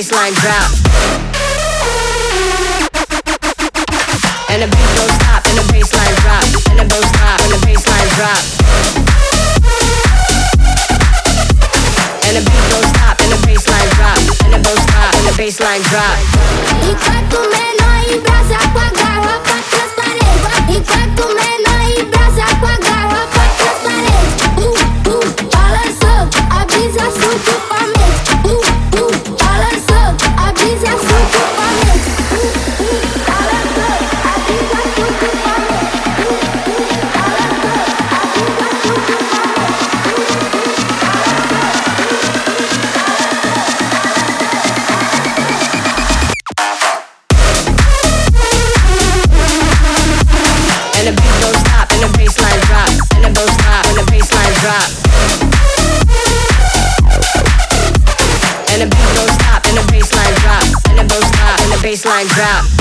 Baseline drop. And the beat don't stop, and the bassline drop. And the don't stop, and the bassline drop. And the beat don't stop, and the bassline drop. Em Enquanto menor embrasa com a garrafa transparente. Enquanto menor embrasa com a garrafa bassline drop.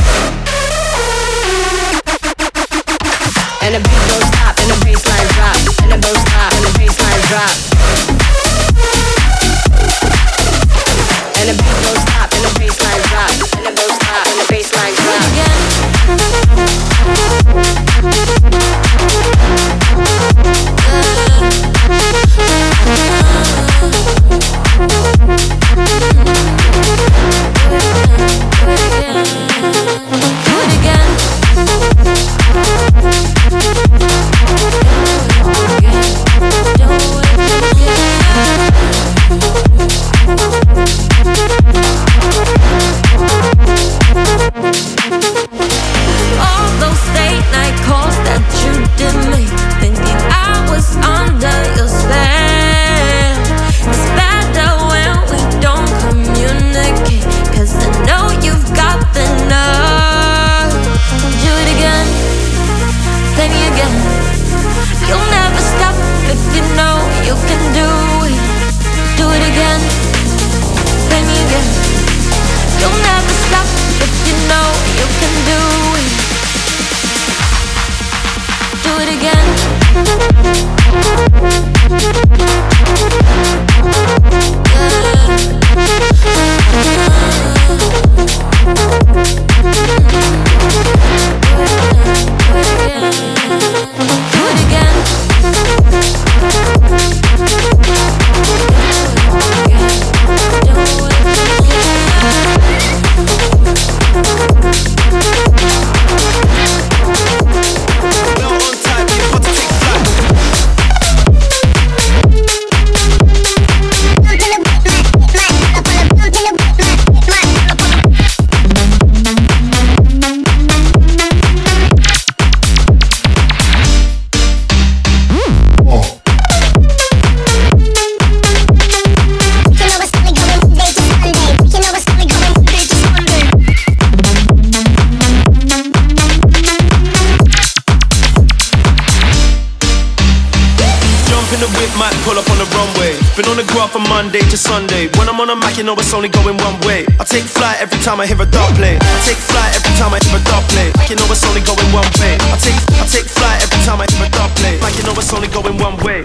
Pull up on the runway. Been on the graph from Monday to Sunday. When I'm on a mic, you know it's only going one way. I take flight every time I hear a dubplate. I take flight every time I hear a dubplate. You know it's only going one way. I take I take flight every time I hear a dart play. Like you know it's only going one way.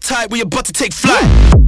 Tight, we about to take flight.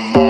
My pride